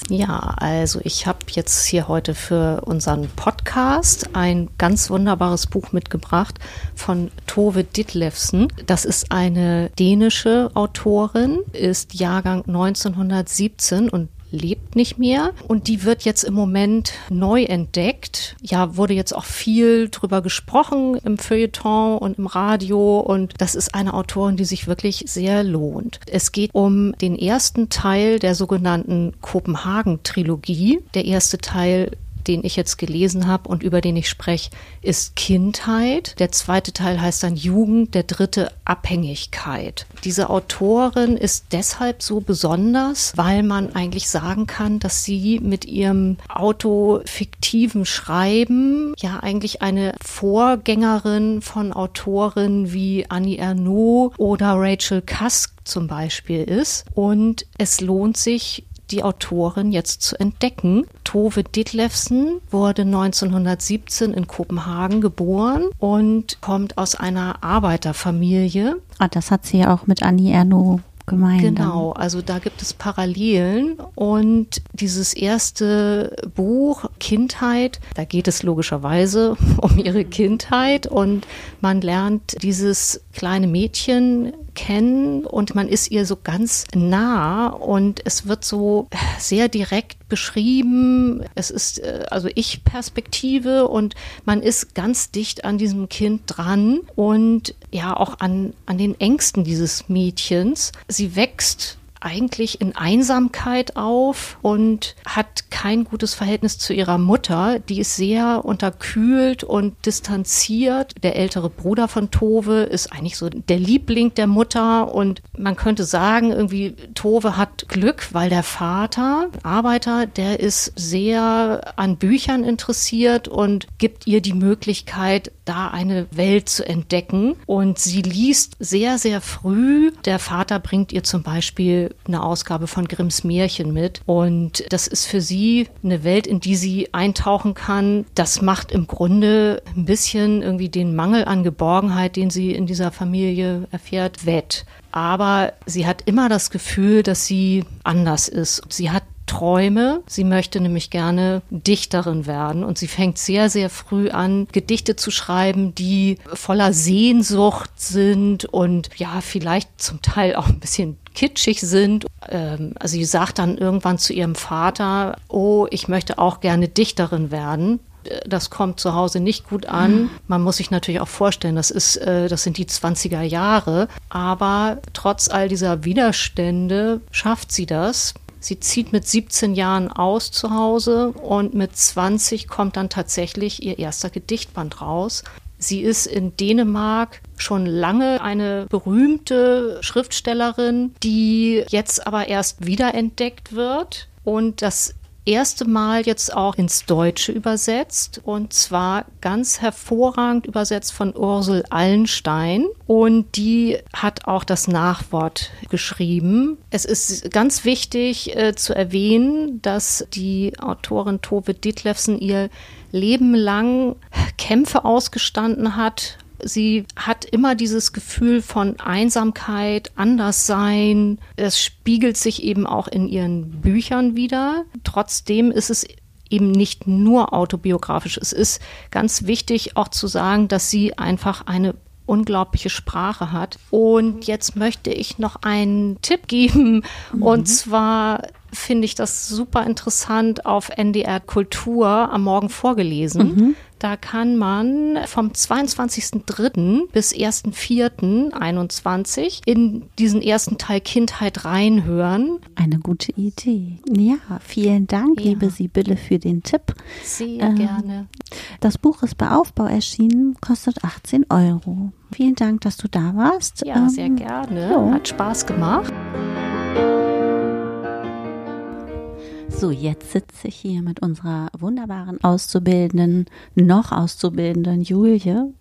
Ja, also ich habe jetzt hier heute für unseren Podcast ein ganz wunderbares Buch mitgebracht von Tove Ditlevsen. Das ist eine dänische Autorin, ist Jahrgang 1917 und lebt nicht mehr und die wird jetzt im Moment neu entdeckt. Ja, wurde jetzt auch viel drüber gesprochen im Feuilleton und im Radio und das ist eine Autorin, die sich wirklich sehr lohnt. Es geht um den ersten Teil der sogenannten Kopenhagen-Trilogie. Der erste Teil den ich jetzt gelesen habe und über den ich spreche, ist Kindheit. Der zweite Teil heißt dann Jugend, der dritte Abhängigkeit. Diese Autorin ist deshalb so besonders, weil man eigentlich sagen kann, dass sie mit ihrem autofiktiven Schreiben ja eigentlich eine Vorgängerin von Autoren wie Annie Ernaux oder Rachel Cusk zum Beispiel ist. Und es lohnt sich, die Autorin jetzt zu entdecken. Tove Ditlevsen wurde 1917 in Kopenhagen geboren und kommt aus einer Arbeiterfamilie. Ah, das hat sie ja auch mit Annie Ernaux gemeint. Genau, also da gibt es Parallelen und dieses erste Buch Kindheit, da geht es logischerweise um ihre Kindheit und man lernt dieses kleine Mädchen kennen und man ist ihr so ganz nah und es wird so sehr direkt beschrieben. Es ist äh, also Ich-Perspektive und man ist ganz dicht an diesem Kind dran und ja auch an, an den Ängsten dieses Mädchens. Sie wächst eigentlich in Einsamkeit auf und hat kein gutes Verhältnis zu ihrer Mutter. Die ist sehr unterkühlt und distanziert. Der ältere Bruder von Tove ist eigentlich so der Liebling der Mutter und man könnte sagen, irgendwie Tove hat Glück, weil der Vater, Arbeiter, der ist sehr an Büchern interessiert und gibt ihr die Möglichkeit, da eine Welt zu entdecken. Und sie liest sehr, sehr früh. Der Vater bringt ihr zum Beispiel eine Ausgabe von Grimms Märchen mit. Und das ist für sie eine Welt, in die sie eintauchen kann. Das macht im Grunde ein bisschen irgendwie den Mangel an Geborgenheit, den sie in dieser Familie erfährt, wett. Aber sie hat immer das Gefühl, dass sie anders ist. Sie hat Träume. Sie möchte nämlich gerne Dichterin werden und sie fängt sehr, sehr früh an, Gedichte zu schreiben, die voller Sehnsucht sind und ja, vielleicht zum Teil auch ein bisschen kitschig sind. Ähm, also sie sagt dann irgendwann zu ihrem Vater, oh, ich möchte auch gerne Dichterin werden das kommt zu Hause nicht gut an. Man muss sich natürlich auch vorstellen, das ist, äh, das sind die 20er Jahre. Aber trotz all dieser Widerstände schafft sie das. Sie zieht mit 17 Jahren aus zu Hause und mit 20 kommt dann tatsächlich ihr erster Gedichtband raus. Sie ist in Dänemark schon lange eine berühmte Schriftstellerin, die jetzt aber erst wiederentdeckt wird. Und das erste Mal jetzt auch ins Deutsche übersetzt und zwar ganz hervorragend übersetzt von Ursel Allenstein und die hat auch das Nachwort geschrieben. Es ist ganz wichtig äh, zu erwähnen, dass die Autorin Tove Ditlevsen ihr Leben lang Kämpfe ausgestanden hat, sie hat immer dieses Gefühl von Einsamkeit, Anderssein. Es spiegelt sich eben auch in ihren Büchern wieder. Trotzdem ist es eben nicht nur autobiografisch. Es ist ganz wichtig auch zu sagen, dass sie einfach eine unglaubliche Sprache hat. Und jetzt möchte ich noch einen Tipp geben. Mhm. Und zwar finde ich das super interessant auf NDR Kultur am Morgen vorgelesen. Mhm. Da kann man vom 22.03. bis 1.04.21 in diesen ersten Teil Kindheit reinhören. Eine gute Idee. Ja, vielen Dank, ja. liebe Sibylle, für den Tipp. Sehr ähm, gerne. Das Buch ist bei Aufbau erschienen, kostet 18 Euro. Vielen Dank, dass du da warst. Ja, ähm, sehr gerne. So. Hat Spaß gemacht. So, jetzt sitze ich hier mit unserer wunderbaren Auszubildenden, noch Auszubildenden Julie.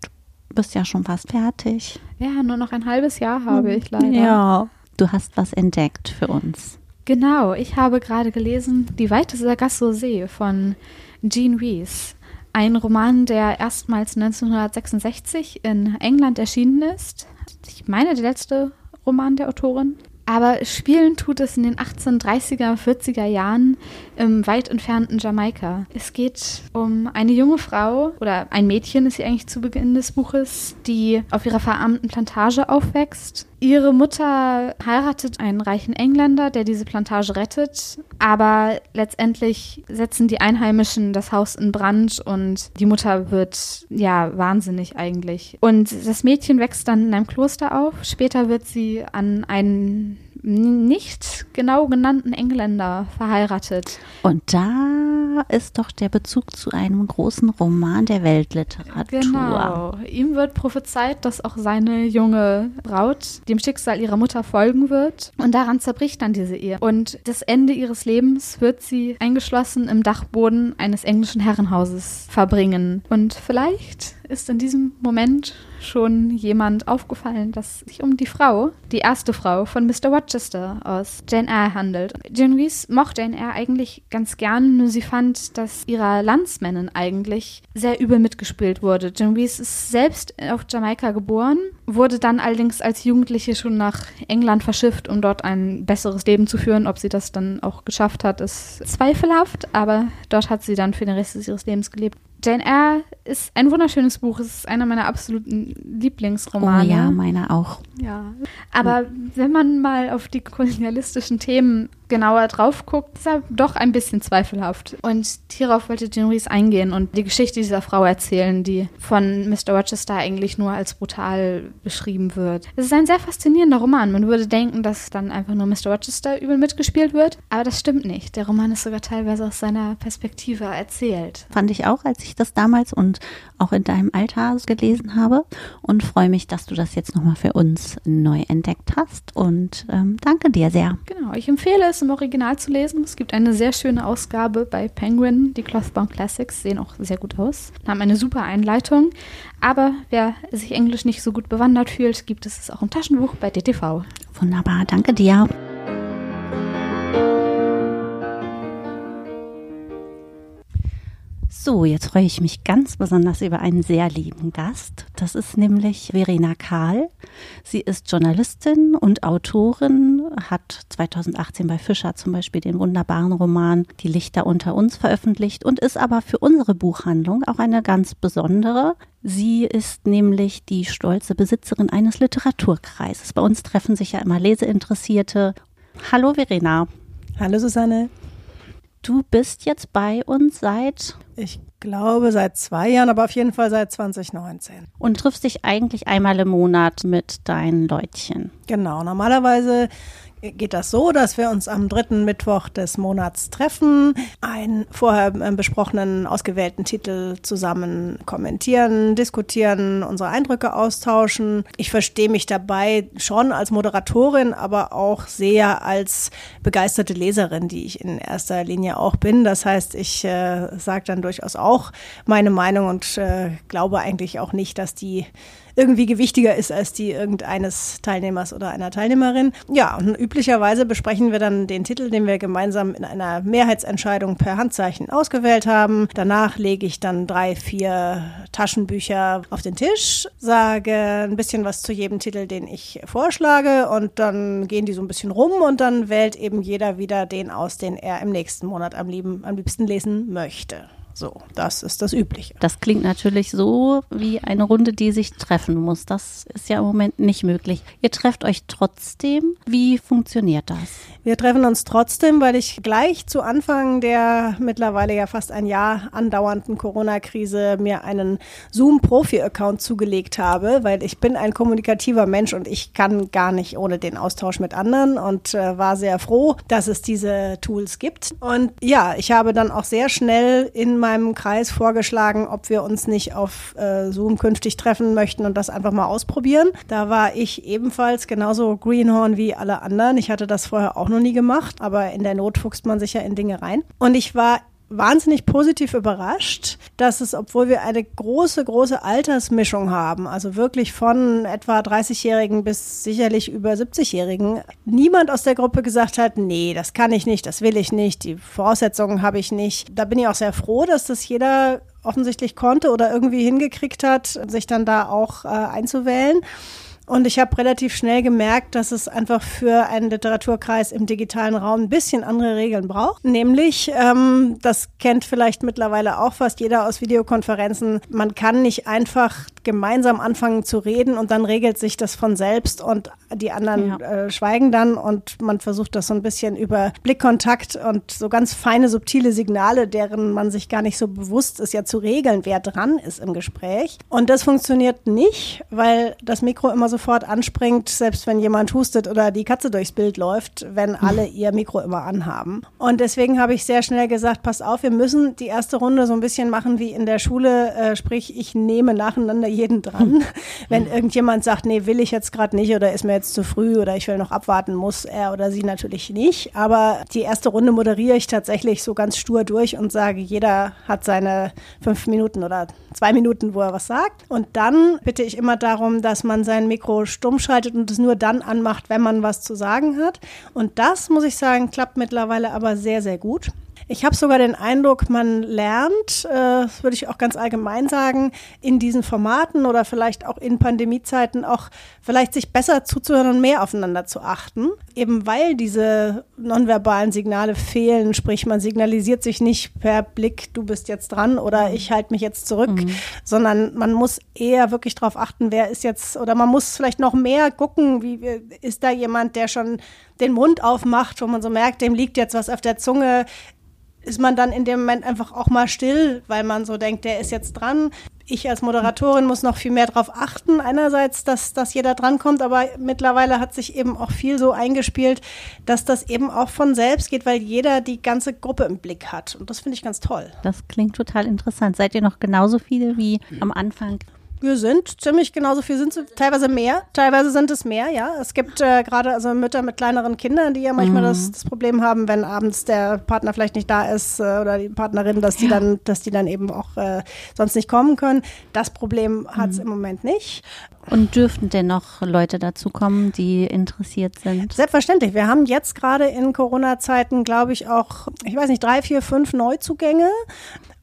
Du bist ja schon fast fertig. Ja, nur noch ein halbes Jahr habe ich leider. Ja, du hast was entdeckt für uns. Genau, ich habe gerade gelesen Die Weite Sargasso See von Jean Rees. Ein Roman, der erstmals 1966 in England erschienen ist. Ich meine, der letzte Roman der Autorin. Aber spielen tut es in den 1830er, 40er Jahren im weit entfernten Jamaika. Es geht um eine junge Frau oder ein Mädchen ist sie eigentlich zu Beginn des Buches, die auf ihrer verarmten Plantage aufwächst. Ihre Mutter heiratet einen reichen Engländer, der diese Plantage rettet, aber letztendlich setzen die Einheimischen das Haus in Brand und die Mutter wird ja wahnsinnig eigentlich. Und das Mädchen wächst dann in einem Kloster auf. Später wird sie an einen nicht genau genannten Engländer verheiratet. Und da ist doch der Bezug zu einem großen Roman der Weltliteratur. Genau. Ihm wird prophezeit, dass auch seine junge Braut dem Schicksal ihrer Mutter folgen wird. Und daran zerbricht dann diese Ehe. Und das Ende ihres Lebens wird sie eingeschlossen im Dachboden eines englischen Herrenhauses verbringen. Und vielleicht ist in diesem Moment schon jemand aufgefallen, dass sich um die Frau, die erste Frau von Mr. Rochester aus Jane Eyre handelt. Jane Reese mochte Jane Eyre eigentlich ganz gern, nur sie fand, dass ihrer Landsmännin eigentlich sehr übel mitgespielt wurde. Jane Reese ist selbst auf Jamaika geboren, wurde dann allerdings als Jugendliche schon nach England verschifft, um dort ein besseres Leben zu führen. Ob sie das dann auch geschafft hat, ist zweifelhaft, aber dort hat sie dann für den Rest ihres Lebens gelebt. Jane Eyre ist ein wunderschönes Buch. Es ist einer meiner absoluten Lieblingsromane. Oh ja, meiner auch. Ja. Aber wenn man mal auf die kolonialistischen Themen genauer drauf guckt, ist er doch ein bisschen zweifelhaft. Und hierauf wollte Jean Rees eingehen und die Geschichte dieser Frau erzählen, die von Mr. Rochester eigentlich nur als brutal beschrieben wird. Es ist ein sehr faszinierender Roman. Man würde denken, dass dann einfach nur Mr. Rochester übel mitgespielt wird, aber das stimmt nicht. Der Roman ist sogar teilweise aus seiner Perspektive erzählt. Fand ich auch, als ich das damals und auch in deinem Alter gelesen habe und freue mich, dass du das jetzt nochmal für uns neu entdeckt hast und ähm, danke dir sehr. Genau, ich empfehle es im Original zu lesen. Es gibt eine sehr schöne Ausgabe bei Penguin. Die Clothbound Classics sehen auch sehr gut aus, haben eine super Einleitung. Aber wer sich Englisch nicht so gut bewandert fühlt, gibt es es auch im Taschenbuch bei DTV. Wunderbar, danke dir. So, jetzt freue ich mich ganz besonders über einen sehr lieben Gast. Das ist nämlich Verena Kahl. Sie ist Journalistin und Autorin, hat 2018 bei Fischer zum Beispiel den wunderbaren Roman Die Lichter unter uns veröffentlicht und ist aber für unsere Buchhandlung auch eine ganz besondere. Sie ist nämlich die stolze Besitzerin eines Literaturkreises. Bei uns treffen sich ja immer Leseinteressierte. Hallo Verena. Hallo Susanne. Du bist jetzt bei uns seit ich glaube seit zwei Jahren, aber auf jeden Fall seit 2019. Und triffst dich eigentlich einmal im Monat mit deinen Leutchen? Genau, normalerweise geht das so, dass wir uns am dritten Mittwoch des Monats treffen, einen vorher äh, besprochenen, ausgewählten Titel zusammen kommentieren, diskutieren, unsere Eindrücke austauschen. Ich verstehe mich dabei schon als Moderatorin, aber auch sehr als begeisterte Leserin, die ich in erster Linie auch bin. Das heißt, ich äh, sage dann durchaus auch meine Meinung und äh, glaube eigentlich auch nicht, dass die irgendwie gewichtiger ist als die irgendeines Teilnehmers oder einer Teilnehmerin. Ja, und üblicherweise besprechen wir dann den Titel, den wir gemeinsam in einer Mehrheitsentscheidung per Handzeichen ausgewählt haben. Danach lege ich dann drei, vier Taschenbücher auf den Tisch, sage ein bisschen was zu jedem Titel, den ich vorschlage und dann gehen die so ein bisschen rum und dann wählt eben jeder wieder den aus, den er im nächsten Monat am, liebsten lesen möchte. So, das ist das Übliche. Das klingt natürlich so wie eine Runde, die sich treffen muss. Das ist ja im Moment nicht möglich. Ihr trefft euch trotzdem. Wie funktioniert das? Wir treffen uns trotzdem, weil ich gleich zu Anfang der mittlerweile ja fast ein Jahr andauernden Corona-Krise mir einen Zoom-Profi-Account zugelegt habe, weil ich bin ein kommunikativer Mensch und ich kann gar nicht ohne den Austausch mit anderen und äh, war sehr froh, dass es diese Tools gibt. Und ja, ich habe dann auch sehr schnell in meinem Kreis vorgeschlagen, ob wir uns nicht auf äh, Zoom künftig treffen möchten und das einfach mal ausprobieren. Da war ich ebenfalls genauso Greenhorn wie alle anderen. Ich hatte das vorher auch noch nie gemacht, aber in der Not fuchst man sich ja in Dinge rein. Und ich war wahnsinnig positiv überrascht, dass es, obwohl wir eine große, große Altersmischung haben, also wirklich von etwa 30-Jährigen bis sicherlich über 70-Jährigen, niemand aus der Gruppe gesagt hat, nee, das kann ich nicht, das will ich nicht, die Voraussetzungen habe ich nicht. Da bin ich auch sehr froh, dass das jeder offensichtlich konnte oder irgendwie hingekriegt hat, sich dann da auch äh, einzuwählen. Und ich habe relativ schnell gemerkt, dass es einfach für einen Literaturkreis im digitalen Raum ein bisschen andere Regeln braucht. Nämlich, ähm, das kennt vielleicht mittlerweile auch fast jeder aus Videokonferenzen, man kann nicht einfach gemeinsam anfangen zu reden und dann regelt sich das von selbst und die anderen ja. äh, schweigen dann und man versucht das so ein bisschen über Blickkontakt und so ganz feine, subtile Signale, deren man sich gar nicht so bewusst ist, ja zu regeln, wer dran ist im Gespräch. Und das funktioniert nicht, weil das Mikro immer sofort anspringt, selbst wenn jemand hustet oder die Katze durchs Bild läuft, wenn alle ihr Mikro immer anhaben. Und deswegen habe ich sehr schnell gesagt, pass auf, wir müssen die erste Runde so ein bisschen machen wie in der Schule, äh, sprich, ich nehme nacheinander jeden dran. Wenn irgendjemand sagt, nee, will ich jetzt gerade nicht oder ist mir jetzt zu früh oder ich will noch abwarten, muss er oder sie natürlich nicht. Aber die erste Runde moderiere ich tatsächlich so ganz stur durch und sage, jeder hat seine fünf Minuten oder zwei Minuten, wo er was sagt. Und dann bitte ich immer darum, dass man sein Mikro stumm schaltet und es nur dann anmacht, wenn man was zu sagen hat. Und das, muss ich sagen, klappt mittlerweile aber sehr, sehr gut. Ich habe sogar den Eindruck, man lernt, äh, das würde ich auch ganz allgemein sagen, in diesen Formaten oder vielleicht auch in Pandemiezeiten auch vielleicht sich besser zuzuhören und mehr aufeinander zu achten. Eben weil diese nonverbalen Signale fehlen, sprich man signalisiert sich nicht per Blick, du bist jetzt dran oder mhm. ich halte mich jetzt zurück, mhm. sondern man muss eher wirklich darauf achten, wer ist jetzt oder man muss vielleicht noch mehr gucken, wie ist da jemand, der schon den Mund aufmacht, wo man so merkt, dem liegt jetzt was auf der Zunge ist man dann in dem Moment einfach auch mal still, weil man so denkt, der ist jetzt dran. Ich als Moderatorin muss noch viel mehr darauf achten. Einerseits, dass, dass jeder drankommt, aber mittlerweile hat sich eben auch viel so eingespielt, dass das eben auch von selbst geht, weil jeder die ganze Gruppe im Blick hat. Und das finde ich ganz toll. Das klingt total interessant. Seid ihr noch genauso viele wie am Anfang? Wir sind ziemlich genauso viel, sind teilweise mehr, teilweise sind es mehr, ja. Es gibt äh, gerade also Mütter mit kleineren Kindern, die ja manchmal mhm. das, das, Problem haben, wenn abends der Partner vielleicht nicht da ist äh, oder die Partnerin, dass die ja. dann, dass die dann eben auch äh, sonst nicht kommen können. Das Problem hat es mhm. im Moment nicht. Und dürften denn noch Leute dazu kommen, die interessiert sind? Selbstverständlich. Wir haben jetzt gerade in Corona-Zeiten, glaube ich, auch, ich weiß nicht, drei, vier, fünf Neuzugänge.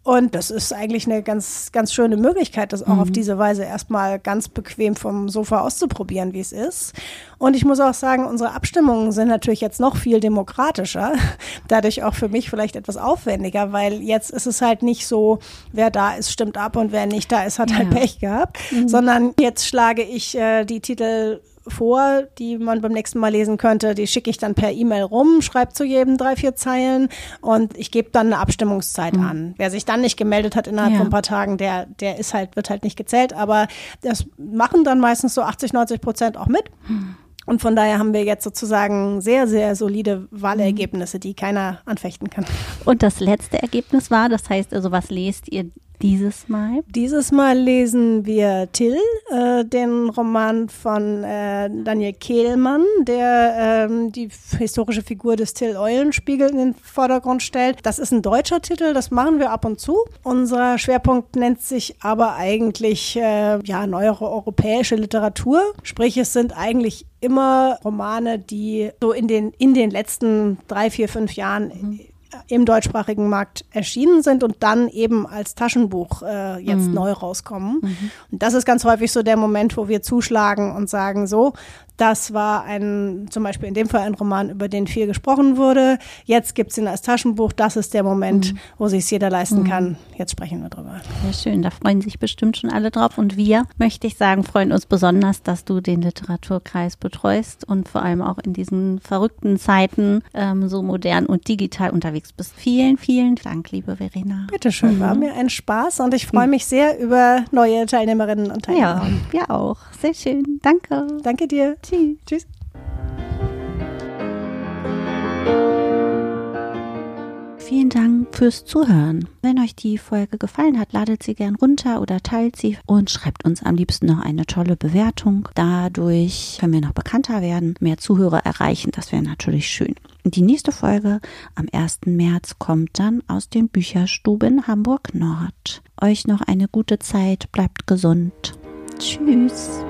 Und das ist eigentlich eine ganz, ganz schöne Möglichkeit, das auch mhm. auf diese Weise erstmal ganz bequem vom Sofa auszuprobieren, wie es ist. Und ich muss auch sagen, unsere Abstimmungen sind natürlich jetzt noch viel demokratischer, dadurch auch für mich vielleicht etwas aufwendiger, weil jetzt ist es halt nicht so, wer da ist, stimmt ab und wer nicht da ist, hat halt ja. halt Pech gehabt, mhm. sondern jetzt schlage ich äh, die Titel vor, die man beim nächsten Mal lesen könnte. Die schicke ich dann per E-Mail rum, schreibe zu jedem drei, vier Zeilen und ich gebe dann eine Abstimmungszeit mhm. an. Wer sich dann nicht gemeldet hat innerhalb ja. von ein paar Tagen, der, der ist halt, wird halt nicht gezählt. Aber das machen dann meistens so 80, 90 Prozent auch mit. Mhm. Und von daher haben wir jetzt sozusagen sehr, sehr solide Wahlergebnisse, die keiner anfechten kann. Und das letzte Ergebnis war, das heißt also, was lest ihr dieses Mal? Dieses Mal lesen wir Till, äh, den Roman von äh, Daniel Kehlmann, der ähm, die historische Figur des Till Eulenspiegel in den Vordergrund stellt. Das ist ein deutscher Titel, das machen wir ab und zu. Unser Schwerpunkt nennt sich aber eigentlich äh, ja neuere europäische Literatur. Sprich, es sind eigentlich immer Romane, die so in den, in den letzten drei, vier, fünf Jahren mhm im deutschsprachigen Markt erschienen sind und dann eben als Taschenbuch äh, jetzt mhm. neu rauskommen. Mhm. Und das ist ganz häufig so der Moment, wo wir zuschlagen und sagen, so, das war ein, zum Beispiel in dem Fall ein Roman, über den viel gesprochen wurde. Jetzt gibt es ihn als Taschenbuch. Das ist der Moment, mhm. wo sich jeder leisten mhm. kann. Jetzt sprechen wir drüber. Sehr schön, da freuen sich bestimmt schon alle drauf. Und wir, möchte ich sagen, freuen uns besonders, dass du den Literaturkreis betreust und vor allem auch in diesen verrückten Zeiten ähm, so modern und digital unterwegs bist. Vielen, vielen Dank, liebe Verena. Bitteschön, mhm. war mir ein Spaß und ich freue mich sehr über neue Teilnehmerinnen und Teilnehmer. Ja, wir auch. Sehr schön. Danke. Danke dir. Tschüss. Tschüss. Vielen Dank fürs Zuhören. Wenn euch die Folge gefallen hat, ladet sie gern runter oder teilt sie und schreibt uns am liebsten noch eine tolle Bewertung. Dadurch können wir noch bekannter werden, mehr Zuhörer erreichen. Das wäre natürlich schön. Die nächste Folge am 1. März kommt dann aus den Bücherstuben Hamburg Nord. Euch noch eine gute Zeit, bleibt gesund. Tschüss.